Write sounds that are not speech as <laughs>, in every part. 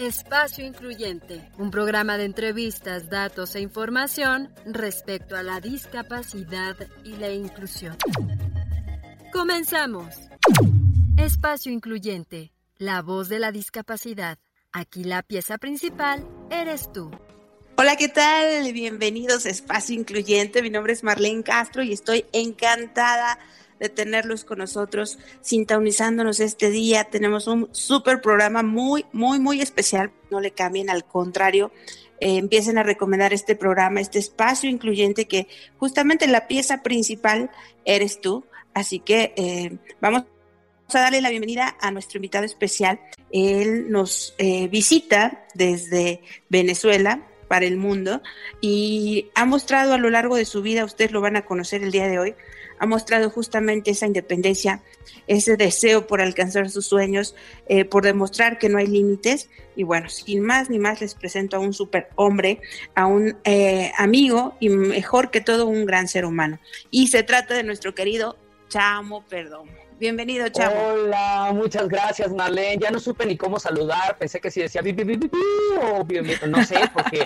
Espacio Incluyente, un programa de entrevistas, datos e información respecto a la discapacidad y la inclusión. Comenzamos. Espacio Incluyente, la voz de la discapacidad. Aquí la pieza principal eres tú. Hola, ¿qué tal? Bienvenidos a Espacio Incluyente. Mi nombre es Marlene Castro y estoy encantada de tenerlos con nosotros, sintonizándonos este día. Tenemos un súper programa muy, muy, muy especial. No le cambien, al contrario, eh, empiecen a recomendar este programa, este espacio incluyente que justamente la pieza principal eres tú. Así que eh, vamos a darle la bienvenida a nuestro invitado especial. Él nos eh, visita desde Venezuela para el mundo y ha mostrado a lo largo de su vida, ustedes lo van a conocer el día de hoy, ha mostrado justamente esa independencia, ese deseo por alcanzar sus sueños, eh, por demostrar que no hay límites. Y bueno, sin más ni más les presento a un super hombre, a un eh, amigo y mejor que todo un gran ser humano. Y se trata de nuestro querido Chamo Perdón. Bienvenido, Chavo. Hola, muchas gracias, Marlene. Ya no supe ni cómo saludar. Pensé que si decía bi, bi, bi, o no sé, porque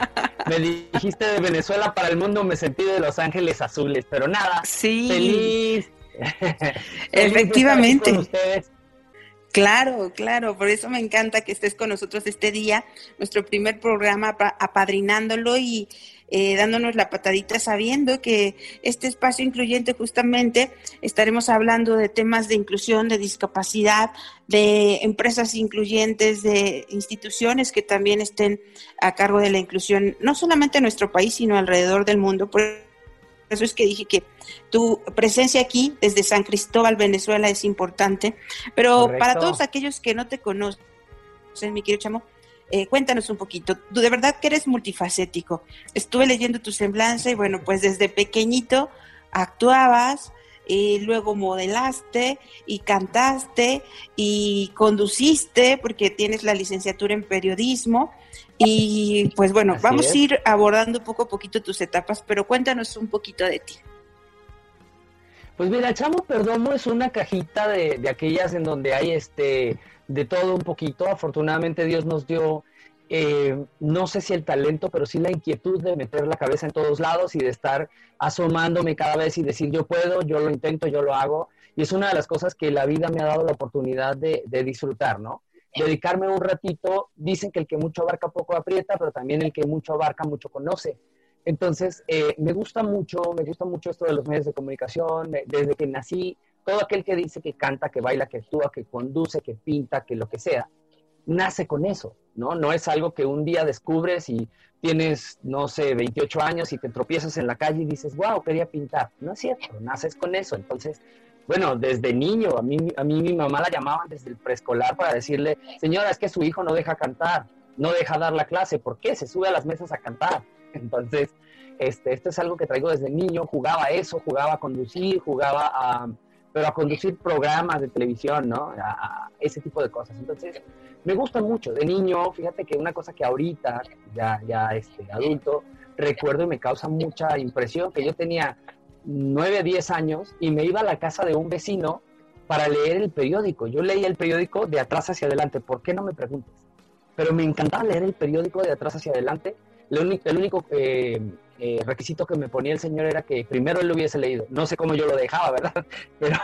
me dijiste de Venezuela para el mundo, me sentí de Los Ángeles Azules, pero nada. Sí. Feliz. <laughs> Efectivamente. Claro, claro, por eso me encanta que estés con nosotros este día, nuestro primer programa apadrinándolo y eh, dándonos la patadita sabiendo que este espacio incluyente justamente estaremos hablando de temas de inclusión, de discapacidad, de empresas incluyentes, de instituciones que también estén a cargo de la inclusión, no solamente en nuestro país, sino alrededor del mundo. Por eso es que dije que tu presencia aquí desde San Cristóbal, Venezuela, es importante. Pero para todos aquellos que no te conocen, mi querido Chamo, eh, cuéntanos un poquito. Tú de verdad que eres multifacético. Estuve leyendo tu semblanza y bueno, pues desde pequeñito actuabas, y luego modelaste y cantaste y conduciste porque tienes la licenciatura en periodismo. Y pues bueno, vamos a ir abordando poco a poquito tus etapas, pero cuéntanos un poquito de ti. Pues mira, Chamo Perdomo es una cajita de, de aquellas en donde hay este de todo un poquito. Afortunadamente Dios nos dio, eh, no sé si el talento, pero sí la inquietud de meter la cabeza en todos lados y de estar asomándome cada vez y decir yo puedo, yo lo intento, yo lo hago. Y es una de las cosas que la vida me ha dado la oportunidad de, disfrutar, ¿no? Dedicarme un ratito, dicen que el que mucho abarca poco aprieta, pero también el que mucho abarca mucho conoce. Entonces, eh, me gusta mucho, me gusta mucho esto de los medios de comunicación. Desde que nací, todo aquel que dice que canta, que baila, que actúa, que conduce, que pinta, que lo que sea, nace con eso, ¿no? No es algo que un día descubres y tienes, no sé, 28 años y te tropiezas en la calle y dices, wow, quería pintar. No es cierto, naces con eso. Entonces, bueno, desde niño, a mí, a mí mi mamá la llamaban desde el preescolar para decirle, señora, es que su hijo no deja cantar, no deja dar la clase, ¿por qué? Se sube a las mesas a cantar. <laughs> Entonces, este, esto es algo que traigo desde niño, jugaba eso, jugaba a conducir, jugaba a, pero a conducir programas de televisión, ¿no? A, ese tipo de cosas. Entonces, me gusta mucho. De niño, fíjate que una cosa que ahorita, ya, ya este, adulto, recuerdo y me causa mucha impresión, que yo tenía 9, 10 años y me iba a la casa de un vecino para leer el periódico. Yo leía el periódico de atrás hacia adelante. ¿Por qué no me preguntes? Pero me encantaba leer el periódico de atrás hacia adelante. El único eh, eh, requisito que me ponía el señor era que primero él lo hubiese leído. No sé cómo yo lo dejaba, ¿verdad? <laughs> Pero,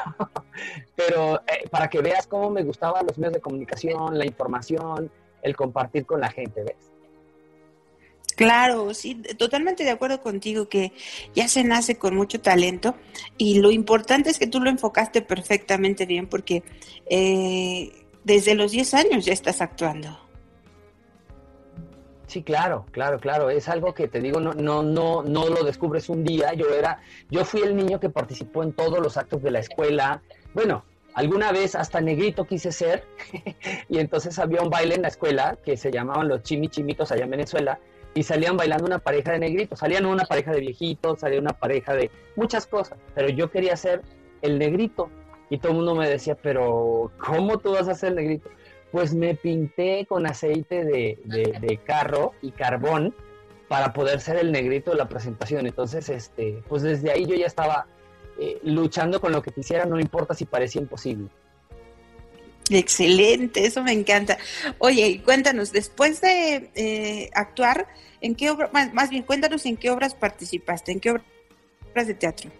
pero eh, para que veas cómo me gustaban los medios de comunicación, la información, el compartir con la gente, ¿ves? Claro, sí, totalmente de acuerdo contigo que ya se nace con mucho talento y lo importante es que tú lo enfocaste perfectamente bien porque eh, desde los 10 años ya estás actuando. Sí, claro, claro, claro. Es algo que te digo, no, no, no, no lo descubres un día. Yo era, yo fui el niño que participó en todos los actos de la escuela. Bueno, alguna vez hasta negrito quise ser, <laughs> y entonces había un baile en la escuela que se llamaban los chimichimitos allá en Venezuela, y salían bailando una pareja de negritos, salían una pareja de viejitos, salía una pareja de muchas cosas, pero yo quería ser el negrito. Y todo el mundo me decía, pero ¿cómo tú vas a ser el negrito? Pues me pinté con aceite de, carro y carbón para poder ser el negrito de la presentación. Entonces, este, pues desde ahí yo ya estaba eh, luchando con lo que quisiera, no importa si parecía imposible. Excelente, eso me encanta. Oye, cuéntanos, después de eh, actuar, ¿en qué obra, más, bien, cuéntanos en qué obras participaste, en qué obras de teatro?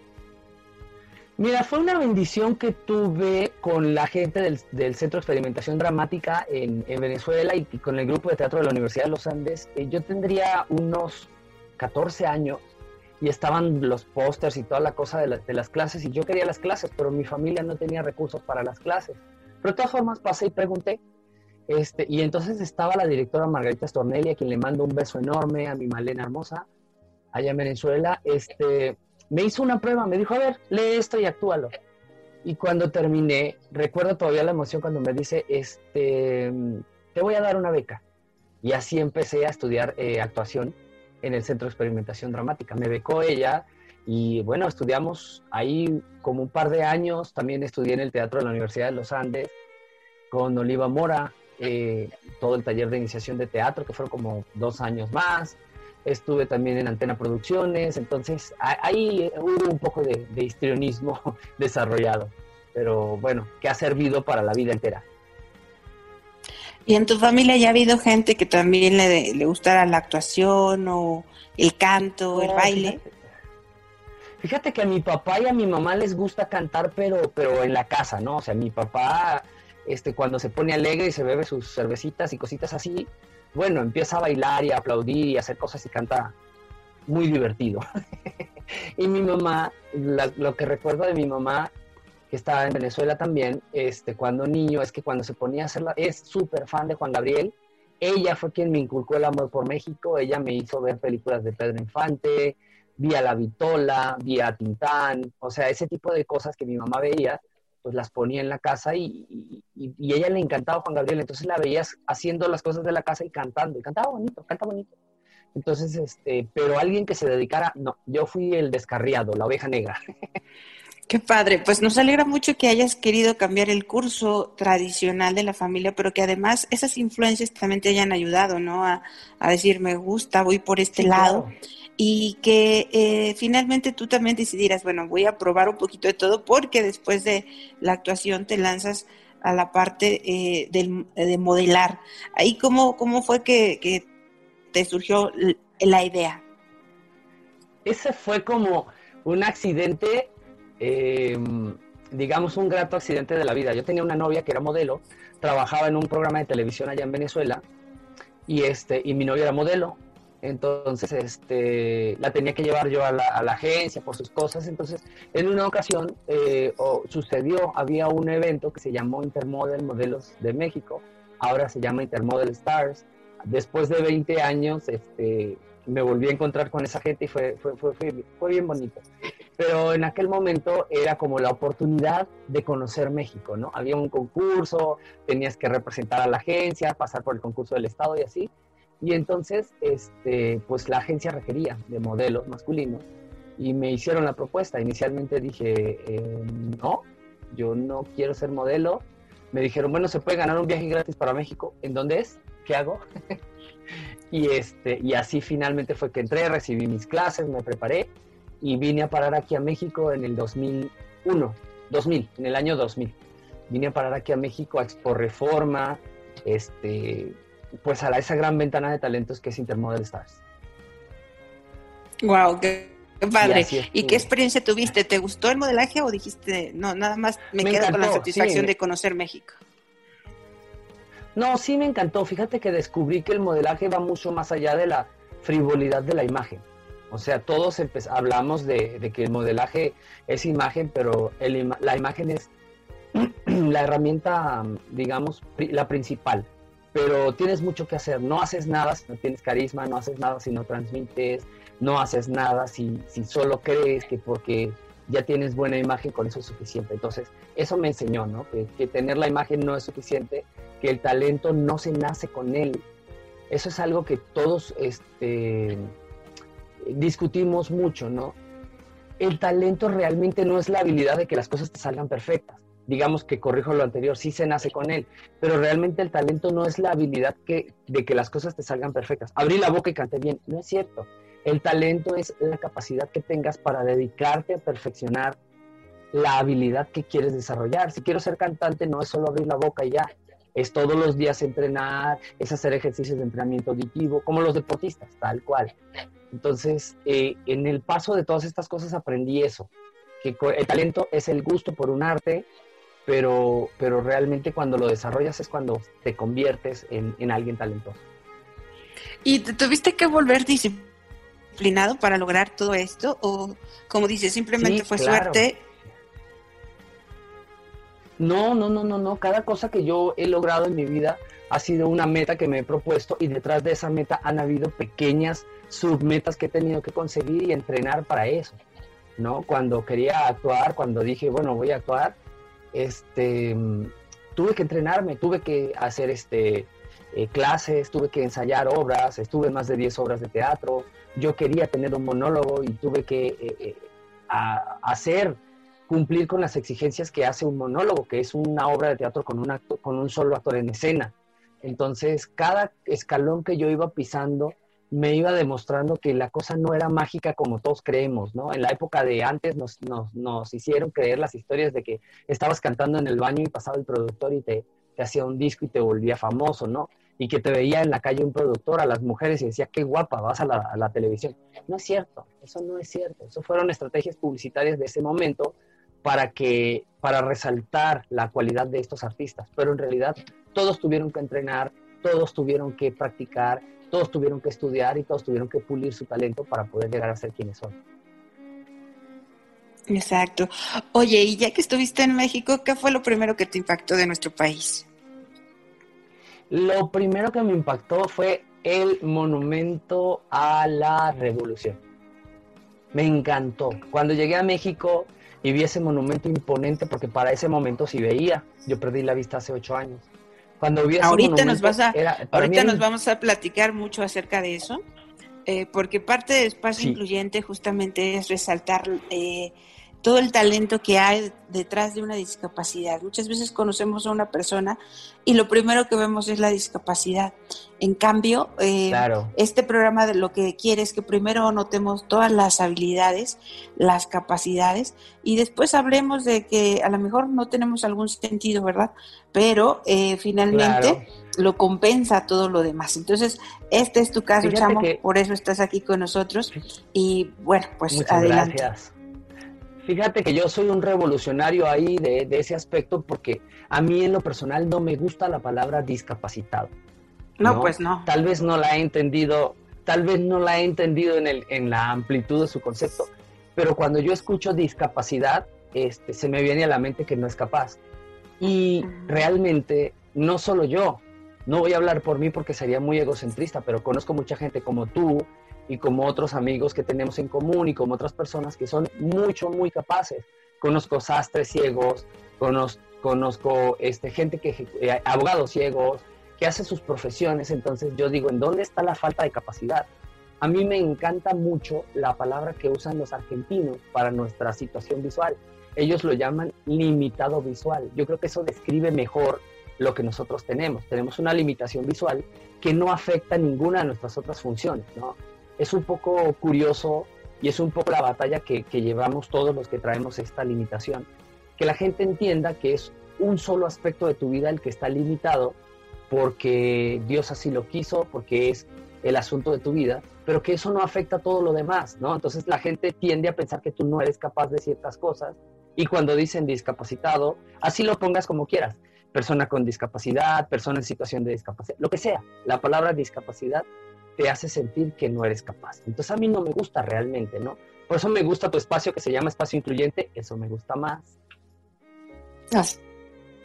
Mira, fue una bendición que tuve con la gente del, Centro de Experimentación Dramática en, Venezuela y, con el grupo de teatro de la Universidad de los Andes. Eh, yo tendría unos 14 años y estaban los pósters y toda la cosa de, de, las clases y yo quería las clases, pero mi familia no tenía recursos para las clases. Pero de todas formas pasé y pregunté. Este, y entonces estaba la directora Margarita Stornelli, a quien le mando un beso enorme, a mi Malena hermosa, allá en Venezuela. Este, me hizo una prueba, me dijo, a ver, lee esto y actúalo. Y cuando terminé, recuerdo todavía la emoción cuando me dice, este, te voy a dar una beca. Y así empecé a estudiar eh, actuación en el Centro de Experimentación Dramática. Me becó ella y bueno, estudiamos ahí como un par de años, también estudié en el Teatro de la Universidad de los Andes con Oliva Mora, eh, todo el taller de iniciación de teatro, que fueron como dos años más. Estuve también en Antena Producciones, entonces ahí hubo un poco de, histrionismo <laughs> desarrollado, pero bueno, que ha servido para la vida entera. ¿Y en tu familia ya ha habido gente que también le, le gustara la actuación o el canto, el baile? Fíjate que a mi papá y a mi mamá les gusta cantar, pero, pero en la casa, ¿no? O sea, mi papá, este, cuando se pone alegre y se bebe sus cervecitas y cositas así, bueno, empieza a bailar y a aplaudir y hacer cosas y canta muy divertido. <laughs> y mi mamá, lo que recuerdo de mi mamá, que estaba en Venezuela también, este, cuando niño, es que cuando se ponía a hacerla, es súper fan de Juan Gabriel. Ella fue quien me inculcó el amor por México, ella me hizo ver películas de Pedro Infante, vía La Vitola, vía Tintán, o sea, ese tipo de cosas que mi mamá veía, pues las ponía en la casa y, y, ella le encantaba Juan Gabriel, entonces la veías haciendo las cosas de la casa y cantando, y cantaba bonito, canta bonito. Entonces, este, pero alguien que se dedicara, no, yo fui el descarriado, la oveja negra. <laughs> Qué padre, pues nos alegra mucho que hayas querido cambiar el curso tradicional de la familia, pero que además esas influencias también te hayan ayudado, ¿no? A, decir, me gusta, voy por este lado y que eh, finalmente tú también decidieras, bueno, voy a probar un poquito de todo porque después de la actuación te lanzas a la parte eh, de modelar. Ahí, ¿cómo, cómo fue que, te surgió la idea? Ese fue como un accidente, em, digamos un grato accidente de la vida. Yo tenía una novia que era modelo, trabajaba en un programa de televisión allá en Venezuela y, este, y mi novia era modelo entonces este, la tenía que llevar yo a la, agencia por sus cosas. Entonces, en una ocasión eh, sucedió, había un evento que se llamó Intermodel Modelos de México, ahora se llama Intermodel Stars. Después de 20 años, este, me volví a encontrar con esa gente y fue, fue, fue, fue, bien bonito. Pero en aquel momento era como la oportunidad de conocer México, ¿no? Había un concurso, tenías que representar a la agencia, pasar por el concurso del Estado y así. Y entonces, este, pues la agencia requería de modelos masculinos y me hicieron la propuesta. Inicialmente dije, eh, no, yo no quiero ser modelo. Me dijeron, bueno, se puede ganar un viaje gratis para México. ¿En dónde es? ¿Qué hago? <laughs> y, este, y así finalmente fue que entré, recibí mis clases, me preparé y vine a parar aquí a México en el 2001, 2000, en el año 2000. Vine a parar aquí a México a Expo Reforma, este, pues a esa gran ventana de talentos que es Intermodel Stars. Wow, qué, padre. ¿Y, qué experiencia tuviste? ¿Te gustó el modelaje o dijiste, no, nada más me, quedo con la satisfacción de conocer México? No, sí me encantó. Fíjate que descubrí que el modelaje va mucho más allá de la frivolidad de la imagen. O sea, todos hablamos de, que el modelaje es imagen, pero la imagen es <clears throat> la herramienta, digamos, la principal pero tienes mucho que hacer. No haces nada si no tienes carisma, no haces nada si no transmites, no haces nada si, si solo crees que porque ya tienes buena imagen, con eso es suficiente. Entonces, eso me enseñó, ¿no? Que, tener la imagen no es suficiente, que el talento no se nace con él. Eso es algo que todos este, discutimos mucho, ¿no? El talento realmente no es la habilidad de que las cosas te salgan perfectas digamos que corrijo lo anterior, sí se nace con él, pero realmente el talento no es la habilidad que, de que las cosas te salgan perfectas. Abrí la boca y canté bien, no es cierto. El talento es la capacidad que tengas para dedicarte a perfeccionar la habilidad que quieres desarrollar. Si quiero ser cantante, no es solo abrir la boca y ya. Es todos los días entrenar, es hacer ejercicios de entrenamiento auditivo, como los deportistas, tal cual. Entonces, eh, en el paso de todas estas cosas aprendí eso, que el talento es el gusto por un arte, pero, pero realmente cuando lo desarrollas es cuando te conviertes en, en alguien talentoso. ¿Y te tuviste que volver disciplinado para lograr todo esto? ¿O, como dices, simplemente fue suerte no, no, no, no, no. Cada cosa que yo he logrado en mi vida ha sido una meta que me he propuesto y detrás de esa meta han habido pequeñas submetas que he tenido que conseguir y entrenar para eso. ¿No? Cuando quería actuar, cuando dije, bueno, voy a actuar, este, tuve que entrenarme, tuve que hacer este, eh, clases, tuve que ensayar obras, estuve más de 10 obras de teatro, yo quería tener un monólogo y tuve que eh, eh, hacer cumplir con las exigencias que hace un monólogo, que es una obra de teatro con un, acto, con un solo actor en escena. Entonces, cada escalón que yo iba pisando me iba demostrando que la cosa no era mágica como todos creemos, ¿no? En la época de antes nos, nos, hicieron creer las historias de que estabas cantando en el baño y pasaba el productor y te, te hacía un disco y te volvía famoso, ¿no? Y que te veía en la calle un productor a las mujeres y decía, qué guapa, vas a la, a la televisión. No es cierto, eso no es cierto. Eso fueron estrategias publicitarias de ese momento para que para resaltar la cualidad de estos artistas, pero en realidad todos tuvieron que entrenar, todos tuvieron que practicar, todos tuvieron que estudiar y todos tuvieron que pulir su talento para poder llegar a ser quienes son. Exacto. Oye, y ya que estuviste en México, ¿qué fue lo primero que te impactó de nuestro país? Lo primero que me impactó fue el monumento a la revolución. Me encantó. Cuando llegué a México, y vi ese monumento imponente porque para ese momento sí veía. Yo perdí la vista hace ocho años. Cuando vi ahorita nos vas a, ahorita nos vamos a platicar mucho acerca de eso, eh, porque parte del espacio incluyente justamente es resaltar eh, todo el talento que hay detrás de una discapacidad. Muchas veces conocemos a una persona y lo primero que vemos es la discapacidad. En cambio, eh, este programa de lo que quiere es que primero notemos todas las habilidades, las capacidades y después hablemos de que a lo mejor no tenemos algún sentido, ¿verdad? Pero eh, finalmente lo compensa todo lo demás. Entonces, este es tu caso, Chamo, por eso estás aquí con nosotros y bueno, pues adelante. Gracias. Fíjate que yo soy un revolucionario ahí de, ese aspecto porque a mí en lo personal no me gusta la palabra discapacitado. No, pues no. Tal vez no la he entendido, tal vez no la he entendido en, el, en la amplitud de su concepto, pero cuando yo escucho discapacidad, este, se me viene a la mente que no es capaz. Y realmente, no solo yo, no voy a hablar por mí porque sería muy egocentrista, pero conozco mucha gente como tú, y como otros amigos que tenemos en común y como otras personas que son mucho, muy capaces. Conozco sastres ciegos, conozco, conozco este, gente que, eh, abogados ciegos, que hacen sus profesiones. Entonces yo digo, ¿en dónde está la falta de capacidad? A mí me encanta mucho la palabra que usan los argentinos para nuestra situación visual. Ellos lo llaman limitado visual. Yo creo que eso describe mejor lo que nosotros tenemos. Tenemos una limitación visual que no afecta ninguna de nuestras otras funciones, ¿no? Es un poco curioso y es un poco la batalla que, llevamos todos los que traemos esta limitación. Que la gente entienda que es un solo aspecto de tu vida el que está limitado porque Dios así lo quiso, porque es el asunto de tu vida, pero que eso no afecta a todo lo demás, ¿no? Entonces la gente tiende a pensar que tú no eres capaz de ciertas cosas y cuando dicen discapacitado, así lo pongas como quieras, persona con discapacidad, persona en situación de discapacidad, lo que sea, la palabra discapacidad te hace sentir que no eres capaz. Entonces a mí no me gusta realmente, ¿no? Por eso me gusta tu espacio que se llama espacio incluyente, eso me gusta más. Así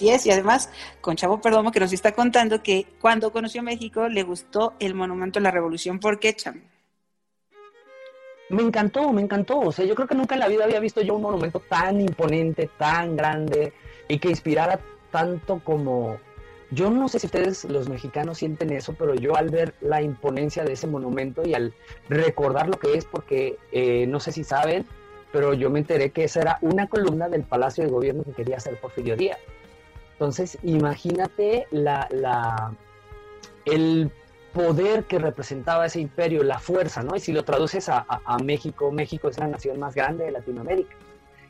es, y además con Chavo Perdomo que nos está contando que cuando conoció México le gustó el Monumento a la Revolución. ¿Por qué, Chamo? Me encantó, me encantó. O sea, yo creo que nunca en la vida había visto yo un monumento tan imponente, tan grande y que inspirara tanto como, yo no sé si ustedes los mexicanos sienten eso, pero yo al ver la imponencia de ese monumento y al recordar lo que es, porque eh, no sé si saben, pero yo me enteré que esa era una columna del Palacio de Gobierno que quería hacer Porfirio Díaz. Entonces, imagínate la, la, el poder que representaba ese imperio, la fuerza, ¿no? Y si lo traduces a, a México, México es la nación más grande de Latinoamérica.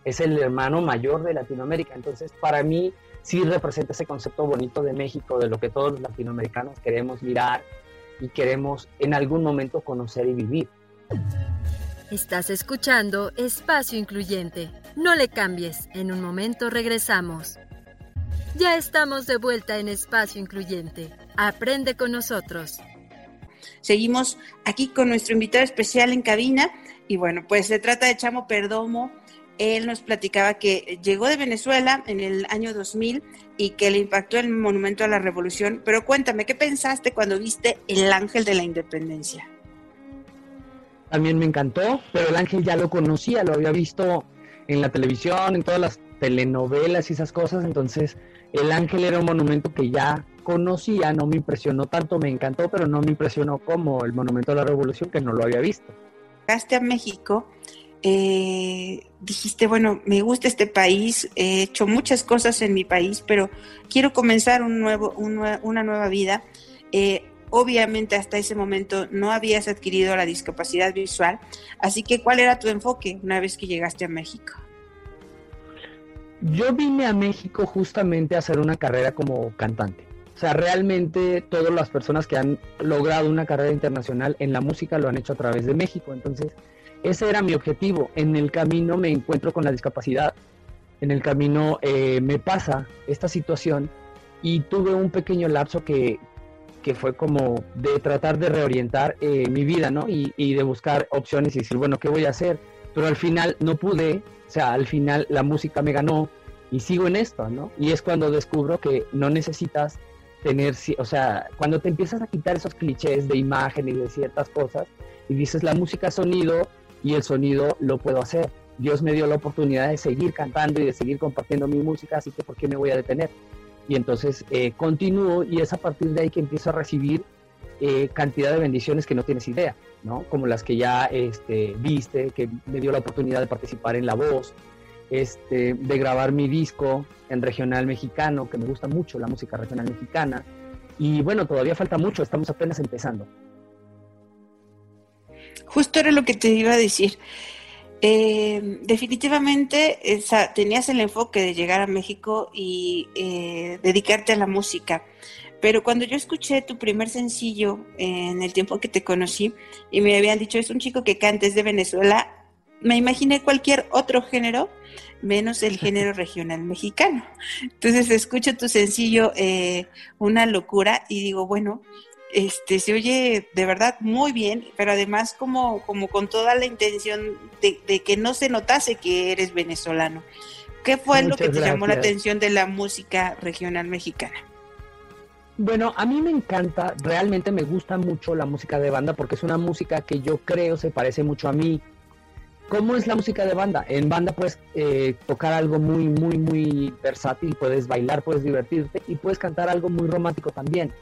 Es el hermano mayor de Latinoamérica. Entonces, para mí sí representa ese concepto bonito de México, de lo que todos los latinoamericanos queremos mirar y queremos en algún momento conocer y vivir. Estás escuchando Espacio Incluyente. No le cambies, en un momento regresamos. Ya estamos de vuelta en Espacio Incluyente. Aprende con nosotros. Seguimos aquí con nuestro invitado especial en cabina y bueno, pues se trata de Chamo Perdomo. Él nos platicaba que llegó de Venezuela en el año 2000 y que le impactó el Monumento a la Revolución. Pero cuéntame, ¿qué pensaste cuando viste el Ángel de la Independencia? También me encantó, pero el Ángel ya lo conocía, lo había visto en la televisión, en todas las telenovelas y esas cosas, entonces el Ángel era un monumento que ya conocía, no me impresionó tanto, me encantó, pero no me impresionó como el Monumento a la Revolución, que no lo había visto. Llegaste a México, eh, dijiste, bueno, me gusta este país, he hecho muchas cosas en mi país, pero quiero comenzar un nuevo, una nueva vida. Eh, obviamente hasta ese momento no habías adquirido la discapacidad visual, así que ¿cuál era tu enfoque una vez que llegaste a México? Yo vine a México justamente a hacer una carrera como cantante. O sea, realmente todas las personas que han logrado una carrera internacional en la música lo han hecho a través de México. Entonces, ese era mi objetivo. En el camino me encuentro con la discapacidad. En el camino eh, me pasa esta situación y tuve un pequeño lapso que, que fue como de tratar de reorientar eh, mi vida, ¿no? Y, de buscar opciones y decir, bueno, ¿qué voy a hacer? Pero al final no pude, o sea, al final la música me ganó y sigo en esto, ¿no? Y es cuando descubro que no necesitas tener, o sea, cuando te empiezas a quitar esos clichés de imagen y de ciertas cosas y dices la música sonido y el sonido lo puedo hacer. Dios me dio la oportunidad de seguir cantando y de seguir compartiendo mi música, así que ¿por qué me voy a detener? Y entonces eh, continúo y es a partir de ahí que empiezo a recibir eh, cantidad de bendiciones que no tienes idea, ¿no? Como las que ya este, viste, que me dio la oportunidad de participar en La Voz, este, de grabar mi disco en regional mexicano, que me gusta mucho la música regional mexicana. Y bueno, todavía falta mucho, estamos apenas empezando. Justo era lo que te iba a decir. Eh, definitivamente tenías el enfoque de llegar a México y eh, dedicarte a la música. Pero cuando yo escuché tu primer sencillo en el tiempo que te conocí y me habían dicho es un chico que canta, es de Venezuela, me imaginé cualquier otro género menos el género <laughs> regional mexicano. Entonces escucho tu sencillo eh, Una locura y digo, bueno, este se oye de verdad muy bien, pero además como, como con toda la intención de, que no se notase que eres venezolano. ¿Qué fue lo que te llamó la atención de la música regional mexicana? Bueno, a mí me encanta, realmente me gusta mucho la música de banda porque es una música que yo creo se parece mucho a mí, ¿Cómo es la música de banda? En banda puedes eh, tocar algo muy, muy, muy versátil, puedes bailar, puedes divertirte y puedes cantar algo muy romántico también.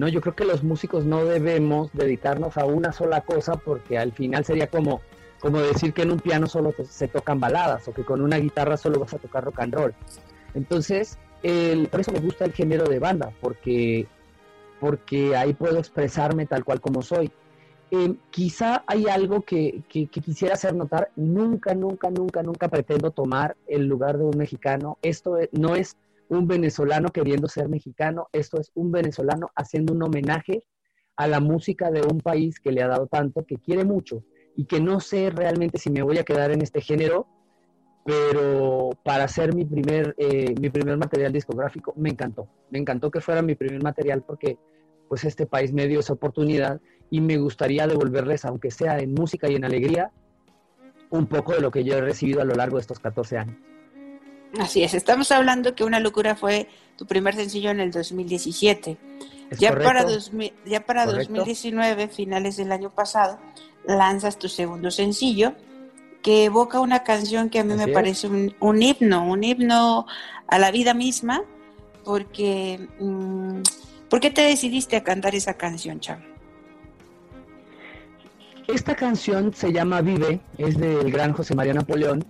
¿No? Yo creo que los músicos no debemos dedicarnos a una sola cosa porque al final sería como, como decir que en un piano solo se tocan baladas o que con una guitarra solo vas a tocar rock and roll. Entonces, el, por eso me gusta el género de banda, porque, porque ahí puedo expresarme tal cual como soy. Eh, quizá hay algo que, quisiera hacer notar. Nunca, nunca, nunca, nunca pretendo tomar el lugar de un mexicano. Esto no es un venezolano queriendo ser mexicano, esto es un venezolano haciendo un homenaje a la música de un país que le ha dado tanto, que quiere mucho y que no sé realmente si me voy a quedar en este género, pero para hacer mi primer, eh, mi primer material discográfico me encantó. Me encantó que fuera mi primer material porque pues este país me dio esa oportunidad y me gustaría devolverles, aunque sea en música y en alegría, un poco de lo que yo he recibido a lo largo de estos 14 años. Así es, estamos hablando que Una Locura fue tu primer sencillo en el 2017. Ya para, ya para 2019, finales del año pasado, lanzas tu segundo sencillo que evoca una canción que a mí me parece un, himno, un himno a la vida misma, porque mm, ¿Por qué te decidiste a cantar esa canción, Cham? Esta canción se llama Vive, es del gran José María Napoleón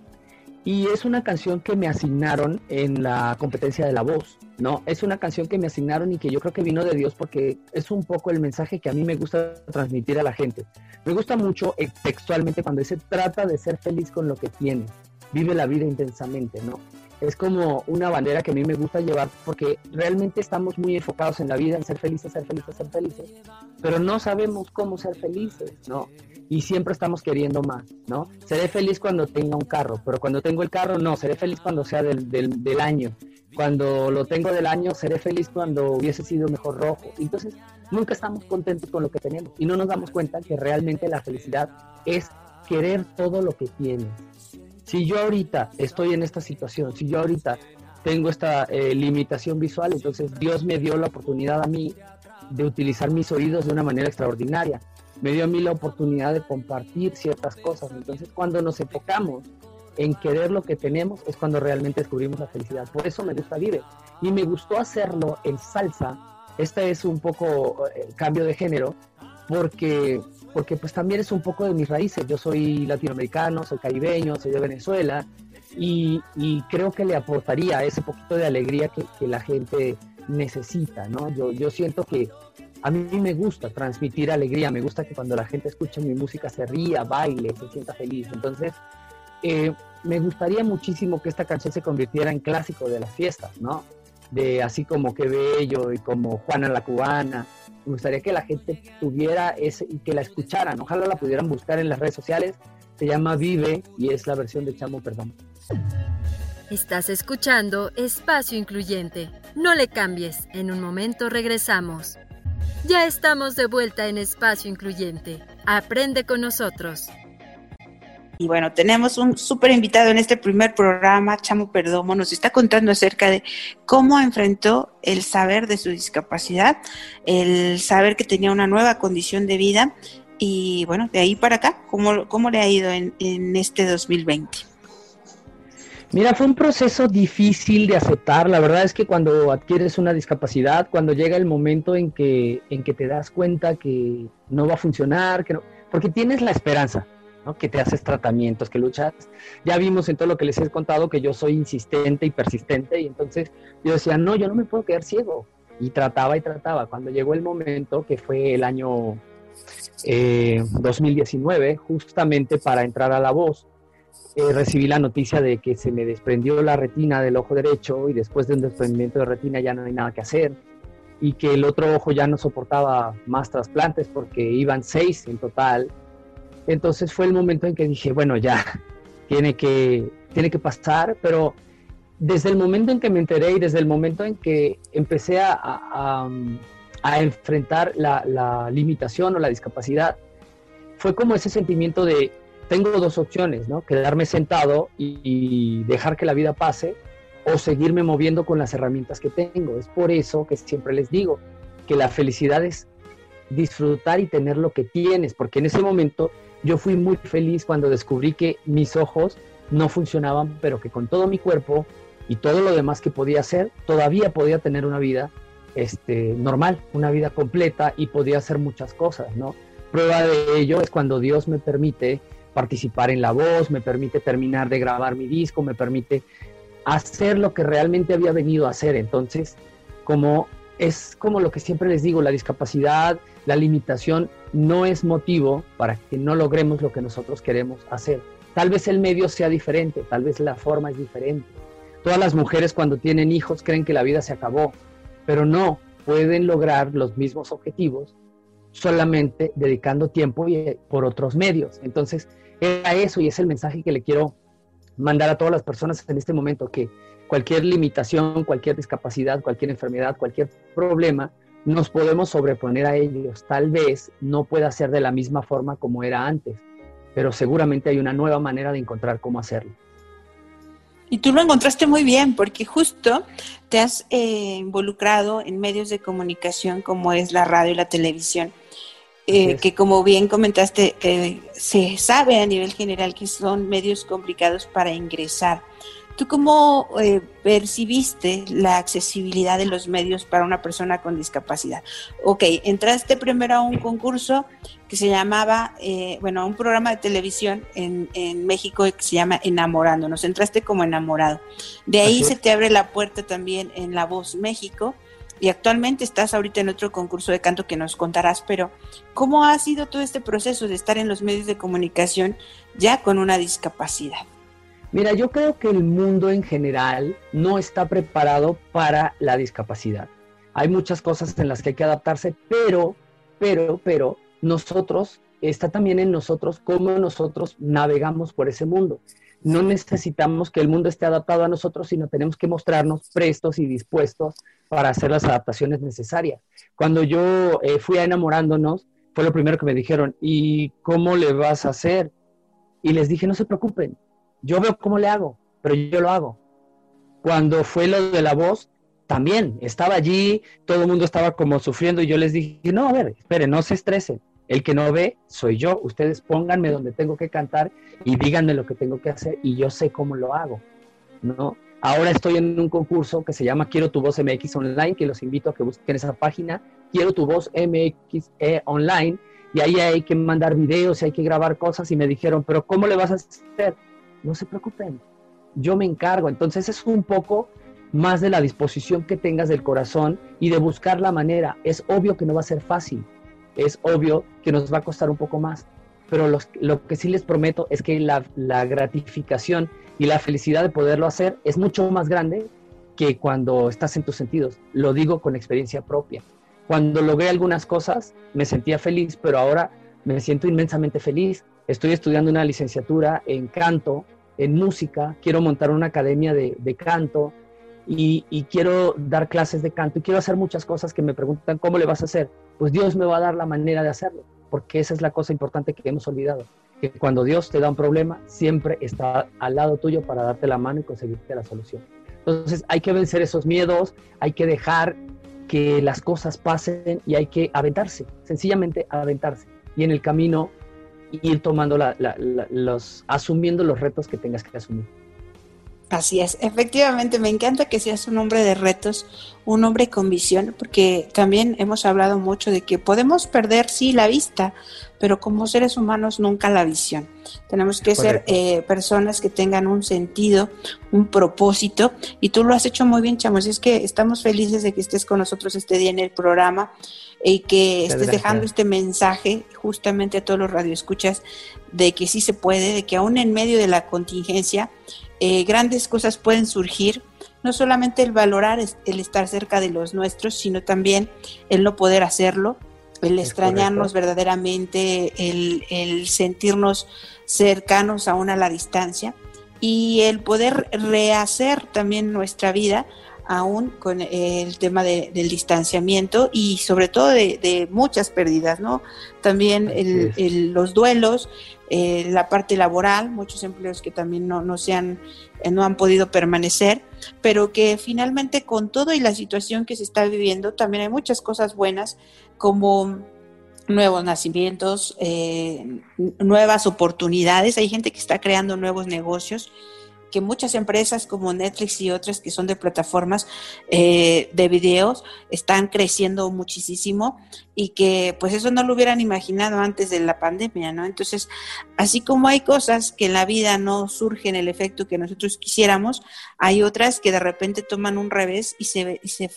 y es una canción que me asignaron en la competencia de la voz, ¿no? Es una canción que me asignaron y que yo creo que vino de Dios porque es un poco el mensaje que a mí me gusta transmitir a la gente. Me gusta mucho eh, textualmente cuando se trata de ser feliz con lo que tienes, vive la vida intensamente, ¿no? Es como una bandera que a mí me gusta llevar porque realmente estamos muy enfocados en la vida, en ser felices, ser felices, ser felices, pero no sabemos cómo ser felices, ¿no? Y siempre estamos queriendo más, ¿no? Seré feliz cuando tenga un carro, pero cuando tengo el carro, no, seré feliz cuando sea del, del, del año. Cuando lo tengo del año, seré feliz cuando hubiese sido mejor rojo. Entonces, nunca estamos contentos con lo que tenemos y no nos damos cuenta que realmente la felicidad es querer todo lo que tienes. Si yo ahorita estoy en esta situación, si yo ahorita tengo esta eh, limitación visual, entonces Dios me dio la oportunidad a mí de utilizar mis oídos de una manera extraordinaria. Me dio a mí la oportunidad de compartir ciertas cosas. Entonces, cuando nos enfocamos en querer lo que tenemos, es cuando realmente descubrimos la felicidad. Por eso me gusta Vive. Y me gustó hacerlo en salsa. Este es un poco eh, cambio de género, porque porque pues también es un poco de mis raíces. Yo soy latinoamericano, soy caribeño, soy de Venezuela y, creo que le aportaría ese poquito de alegría que, la gente necesita, ¿no? Yo, yo siento que a mí me gusta transmitir alegría, me gusta que cuando la gente escucha mi música se ría, baile, se sienta feliz. Entonces, eh, me gustaría muchísimo que esta canción se convirtiera en clásico de las fiestas, ¿no? De así como que bello y como Juana la cubana, me gustaría que la gente tuviera ese y que la escucharan. Ojalá la pudieran buscar en las redes sociales. Se llama Vive y es la versión de Chamo Perdón. Estás escuchando Espacio Incluyente. No le cambies, en un momento regresamos. Ya estamos de vuelta en Espacio Incluyente. Aprende con nosotros. Y bueno, tenemos un súper invitado en este primer programa, Chamo Perdomo, nos está contando acerca de cómo enfrentó el saber de su discapacidad, el saber que tenía una nueva condición de vida y bueno, de ahí para acá, ¿cómo, cómo le ha ido en, en este 2020? Mira, fue un proceso difícil de aceptar. La verdad es que cuando adquieres una discapacidad, cuando llega el momento en que, en que te das cuenta que no va a funcionar, que no, porque tienes la esperanza, que te haces tratamientos, que luchas. Ya vimos en todo lo que les he contado que yo soy insistente y persistente y entonces yo decía, no, yo no me puedo quedar ciego. Y trataba y trataba. Cuando llegó el momento, que fue el año 2019, eh, justamente para entrar a la voz, eh, recibí la noticia de que se me desprendió la retina del ojo derecho y después de un desprendimiento de retina ya no hay nada que hacer. Y que el otro ojo ya no soportaba más trasplantes porque iban seis en total. Entonces fue el momento en que dije, bueno, ya, tiene que, tiene que pasar, pero desde el momento en que me enteré y desde el momento en que empecé a, enfrentar la, limitación o la discapacidad, fue como ese sentimiento de, tengo dos opciones, ¿no? Quedarme sentado y dejar que la vida pase o seguirme moviendo con las herramientas que tengo. Es por eso que siempre les digo que la felicidad es disfrutar y tener lo que tienes, porque en ese momento yo fui muy feliz cuando descubrí que mis ojos no funcionaban, pero que con todo mi cuerpo y todo lo demás que podía hacer, todavía podía tener una vida este, normal, una vida completa y podía hacer muchas cosas, ¿no? Prueba de ello es cuando Dios me permite participar en la voz, me permite terminar de grabar mi disco, me permite hacer lo que realmente había venido a hacer. Entonces, como es como lo que siempre les digo, la discapacidad, la limitación no es motivo para que no logremos lo que nosotros queremos hacer. Tal vez el medio sea diferente, tal vez la forma es diferente. Todas las mujeres cuando tienen hijos creen que la vida se acabó, pero no pueden lograr los mismos objetivos solamente dedicando tiempo y eh, por otros medios. Entonces, era eso y es el mensaje que le quiero mandar a todas las personas en este momento, que cualquier limitación, cualquier discapacidad, cualquier enfermedad, cualquier problema, nos podemos sobreponer a ellos. Tal vez no pueda ser de la misma forma como era antes, pero seguramente hay una nueva manera de encontrar cómo hacerlo. Y tú lo encontraste muy bien, porque justo te has eh, involucrado en medios de comunicación como es la radio y la televisión, eh, que como bien comentaste, eh, se sabe a nivel general que son medios complicados para ingresar. ¿Tú cómo eh, percibiste la accesibilidad de los medios para una persona con discapacidad? Ok, entraste primero a un concurso que se llamaba, eh, bueno, un programa de televisión en, México que se llama Enamorándonos. Entraste como enamorado. De ahí se te abre la puerta también en La Voz México y actualmente estás ahorita en otro concurso de canto que nos contarás, pero ¿cómo ha sido todo este proceso de estar en los medios de comunicación ya con una discapacidad? Mira, yo creo que el mundo en general no está preparado para la discapacidad. Hay muchas cosas en las que hay que adaptarse, pero, pero, pero, nosotros, está también en nosotros cómo nosotros navegamos por ese mundo. No necesitamos que el mundo esté adaptado a nosotros, sino tenemos que mostrarnos prestos y dispuestos para hacer las adaptaciones necesarias. Cuando yo eh, fui a enamorándonos, fue lo primero que me dijeron, ¿y cómo le vas a hacer? Y les dije, no se preocupen, yo veo cómo le hago, pero yo lo hago. Cuando fue lo de la voz, también estaba allí, todo el mundo estaba como sufriendo y yo les dije, no, a ver, esperen, no se estresen. El que no ve soy yo. Ustedes pónganme donde tengo que cantar y díganme lo que tengo que hacer y yo sé cómo lo hago. ¿no? Ahora estoy en un concurso que se llama Quiero tu voz MX Online, que los invito a que busquen esa página, Quiero tu voz MX e Online, y ahí hay que mandar videos y hay que grabar cosas y me dijeron, pero ¿cómo le vas a hacer? no se preocupen, yo me encargo. Entonces es un poco más de la disposición que tengas del corazón y de buscar la manera. Es obvio que no va a ser fácil, es obvio que nos va a costar un poco más, pero lo que sí les prometo es que la, la gratificación y la felicidad de poderlo hacer es mucho más grande que cuando estás en tus sentidos. Lo digo con experiencia propia. Cuando logré algunas cosas me sentía feliz, pero ahora me siento inmensamente feliz Estoy estudiando una licenciatura en canto, en música, quiero montar una academia de, canto y, quiero dar clases de canto y quiero hacer muchas cosas que me preguntan, ¿cómo le vas a hacer? Pues Dios me va a dar la manera de hacerlo, porque esa es la cosa importante que hemos olvidado, que cuando Dios te da un problema, siempre está al lado tuyo para darte la mano y conseguirte la solución. Entonces hay que vencer esos miedos, hay que dejar que las cosas pasen y hay que aventarse, sencillamente aventarse. Y en el camino ir tomando los, asumiendo los retos que tengas que asumir. Así es, efectivamente, me encanta que seas un hombre de retos, un hombre con visión, porque también hemos hablado mucho de que podemos perder, sí, la vista, pero como seres humanos nunca la visión. Tenemos que ser eh, personas que tengan un sentido, un propósito, y tú lo has hecho muy bien, chamos. Es que estamos felices de que estés con nosotros este día en el programa y que estés dejando este mensaje justamente a todos los radioescuchas de que sí se puede, de que aún en medio de la contingencia eh, grandes cosas pueden surgir, no solamente el valorar el estar cerca de los nuestros, sino también el no poder hacerlo, el extrañarnos verdaderamente, el, el sentirnos cercanos aún a la distancia y el poder rehacer también nuestra vida aún con el tema del distanciamiento y sobre todo de, muchas pérdidas, ¿no? También los duelos, eh, la parte laboral, muchos empleos que también no, no, se han, eh, no han podido permanecer, pero que finalmente con todo y la situación que se está viviendo, también hay muchas cosas buenas como nuevos nacimientos, eh, nuevas oportunidades, hay gente que está creando nuevos negocios que muchas empresas como Netflix y otras que son de plataformas eh, de videos están creciendo muchísimo y que pues eso no lo hubieran imaginado antes de la pandemia, ¿no? Entonces, así como hay cosas que en la vida no surgen el efecto que nosotros quisiéramos, hay otras que de repente toman un revés y se, y se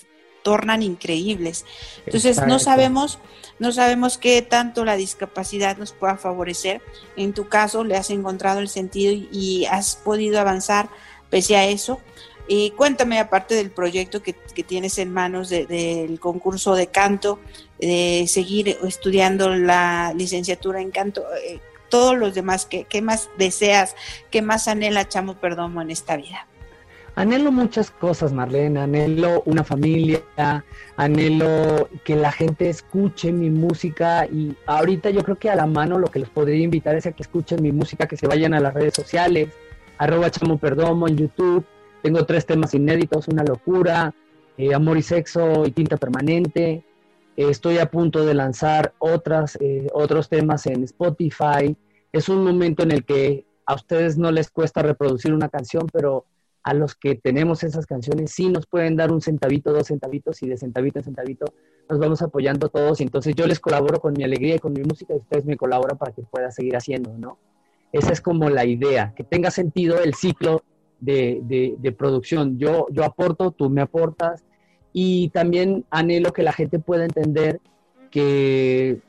tornan increíbles. Entonces, no sabemos no sabemos qué tanto la discapacidad nos pueda favorecer. En tu caso, le has encontrado el sentido y, has podido avanzar pese a eso. Y cuéntame, aparte del proyecto que, tienes en manos del concurso de canto, de seguir estudiando la licenciatura en canto, eh, todos los demás, ¿qué, ¿qué, más deseas, qué más anhela Chamo Perdomo en esta vida? Anhelo muchas cosas, Marlene. Anhelo una familia, anhelo que la gente escuche mi música y ahorita yo creo que a la mano lo que les podría invitar es a que escuchen mi música, que se vayan a las redes sociales, arroba chamo perdomo en YouTube. Tengo tres temas inéditos, una locura, eh, amor y sexo y tinta permanente. estoy a punto de lanzar otras, eh, otros temas en Spotify. Es un momento en el que a ustedes no les cuesta reproducir una canción, pero a los que tenemos esas canciones sí nos pueden dar un centavito, dos centavitos y de centavito en centavito nos vamos apoyando todos entonces yo les colaboro con mi alegría y con mi música y ustedes me colaboran para que pueda seguir haciendo, ¿no? Esa es como la idea, que tenga sentido el ciclo de, de, producción. Yo, yo aporto, tú me aportas y también anhelo que la gente pueda entender que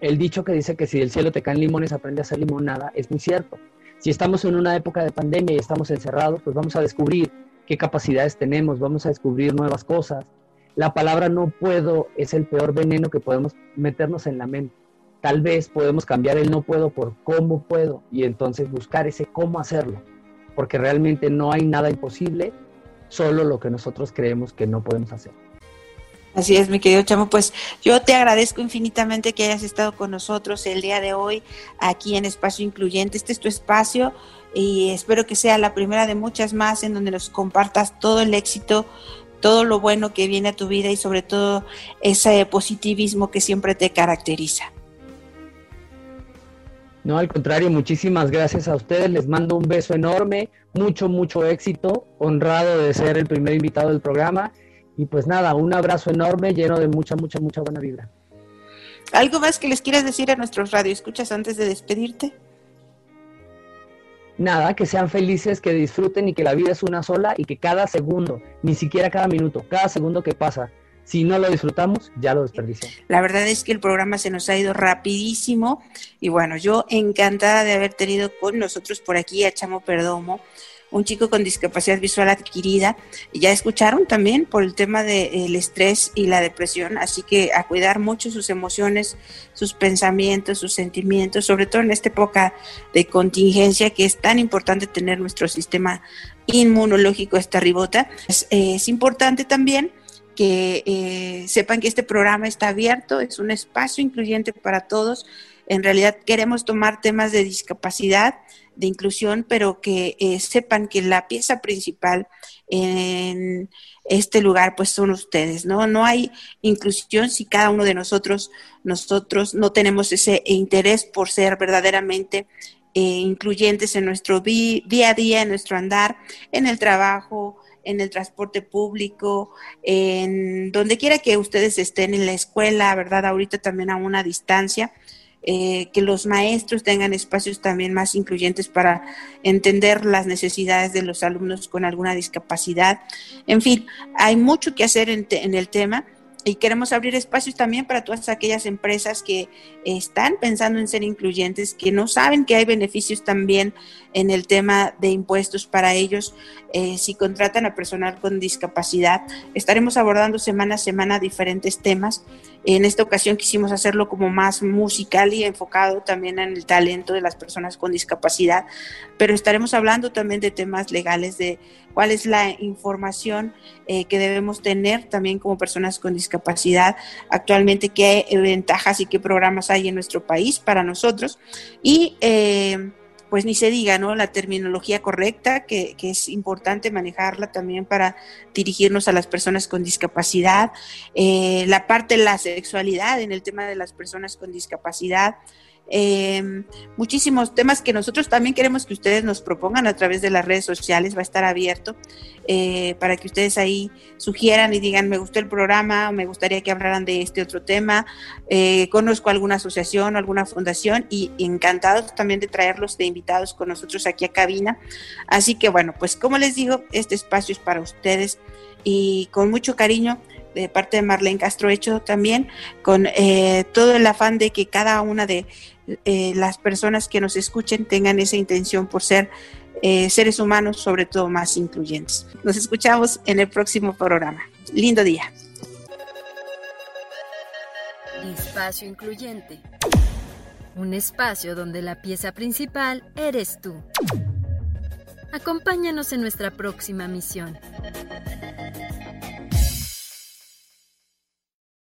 el dicho que dice que si del cielo te caen limones aprende a hacer limonada es muy cierto Si estamos en una época de pandemia y estamos encerrados, pues vamos a descubrir qué capacidades tenemos, vamos a descubrir nuevas cosas. La palabra no puedo es el peor veneno que podemos meternos en la mente. Tal vez podemos cambiar el no puedo por cómo puedo y entonces buscar ese cómo hacerlo, porque realmente no hay nada imposible, solo lo que nosotros creemos que no podemos hacer. Así es, mi querido Chamo. Pues yo te agradezco infinitamente que hayas estado con nosotros el día de hoy aquí en Espacio Incluyente. Este es tu espacio y espero que sea la primera de muchas más en donde nos compartas todo el éxito, todo lo bueno que viene a tu vida y sobre todo ese positivismo que siempre te caracteriza. No, al contrario, muchísimas gracias a ustedes. Les mando un beso enorme, mucho, mucho éxito, honrado de ser el primer invitado del programa y pues nada, un abrazo enorme lleno de mucha, mucha, mucha buena vibra. ¿Algo más que les quieras decir a nuestros radioescuchas antes de despedirte? Nada, que sean felices, que disfruten y que la vida es una sola y que cada segundo, ni siquiera cada minuto, cada segundo que pasa, si no lo disfrutamos, ya lo desperdiciamos. La verdad es que el programa se nos ha ido rapidísimo y bueno, yo encantada de haber tenido con nosotros por aquí a Chamo Perdomo un chico con discapacidad visual adquirida. Ya escucharon también por el tema del estrés y la depresión, así que a cuidar mucho sus emociones, sus pensamientos, sus sentimientos, sobre todo en esta época de contingencia que es tan importante tener nuestro sistema inmunológico esta ribota. Es, es importante también que eh, sepan que este programa está abierto, es un espacio incluyente para todos. En realidad queremos tomar temas de discapacidad, de inclusión, pero que eh, sepan que la pieza principal en este lugar pues son ustedes, ¿no? No hay inclusión si cada uno de nosotros, nosotros no tenemos ese interés por ser verdaderamente eh, incluyentes en nuestro día a día, en nuestro andar, en el trabajo, en el transporte público, en donde quiera que ustedes estén en la escuela, ¿verdad? Ahorita también a una distancia. Eh, que los maestros tengan espacios también más incluyentes para entender las necesidades de los alumnos con alguna discapacidad. En fin, hay mucho que hacer en, en el tema y queremos abrir espacios también para todas aquellas empresas que están pensando en ser incluyentes, que no saben que hay beneficios también en el tema de impuestos para ellos eh, si contratan a personal con discapacidad. Estaremos abordando semana a semana diferentes temas. En esta ocasión quisimos hacerlo como más musical y enfocado también en el talento de las personas con discapacidad, pero estaremos hablando también de temas legales, de cuál es la información eh, que debemos tener también como personas con discapacidad, actualmente qué ventajas y qué programas hay en nuestro país para nosotros y eh, pues ni se diga, ¿no? La terminología correcta, que, es importante manejarla también para dirigirnos a las personas con discapacidad, eh, la parte de la sexualidad en el tema de las personas con discapacidad, eh, muchísimos temas que nosotros también queremos que ustedes nos propongan a través de las redes sociales, va a estar abierto eh, para que ustedes ahí sugieran y digan, me gustó el programa, o me gustaría que hablaran de este otro tema, eh, conozco alguna asociación o alguna fundación y encantados también de traerlos de invitados con nosotros aquí a cabina. Así que bueno, pues como les digo, este espacio es para ustedes y con mucho cariño de parte de Marlene Castro Hecho también, con todo el afán de que cada una de eh, las personas que nos escuchen tengan esa intención por ser eh, seres humanos, sobre todo más incluyentes. Nos escuchamos en el próximo programa. Lindo día. Espacio Incluyente. Un espacio donde la pieza principal eres tú. Acompáñanos en nuestra próxima misión.